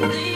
Please.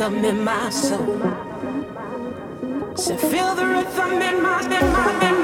Rhythm in my soul. So feel the rhythm in my, in my, in my,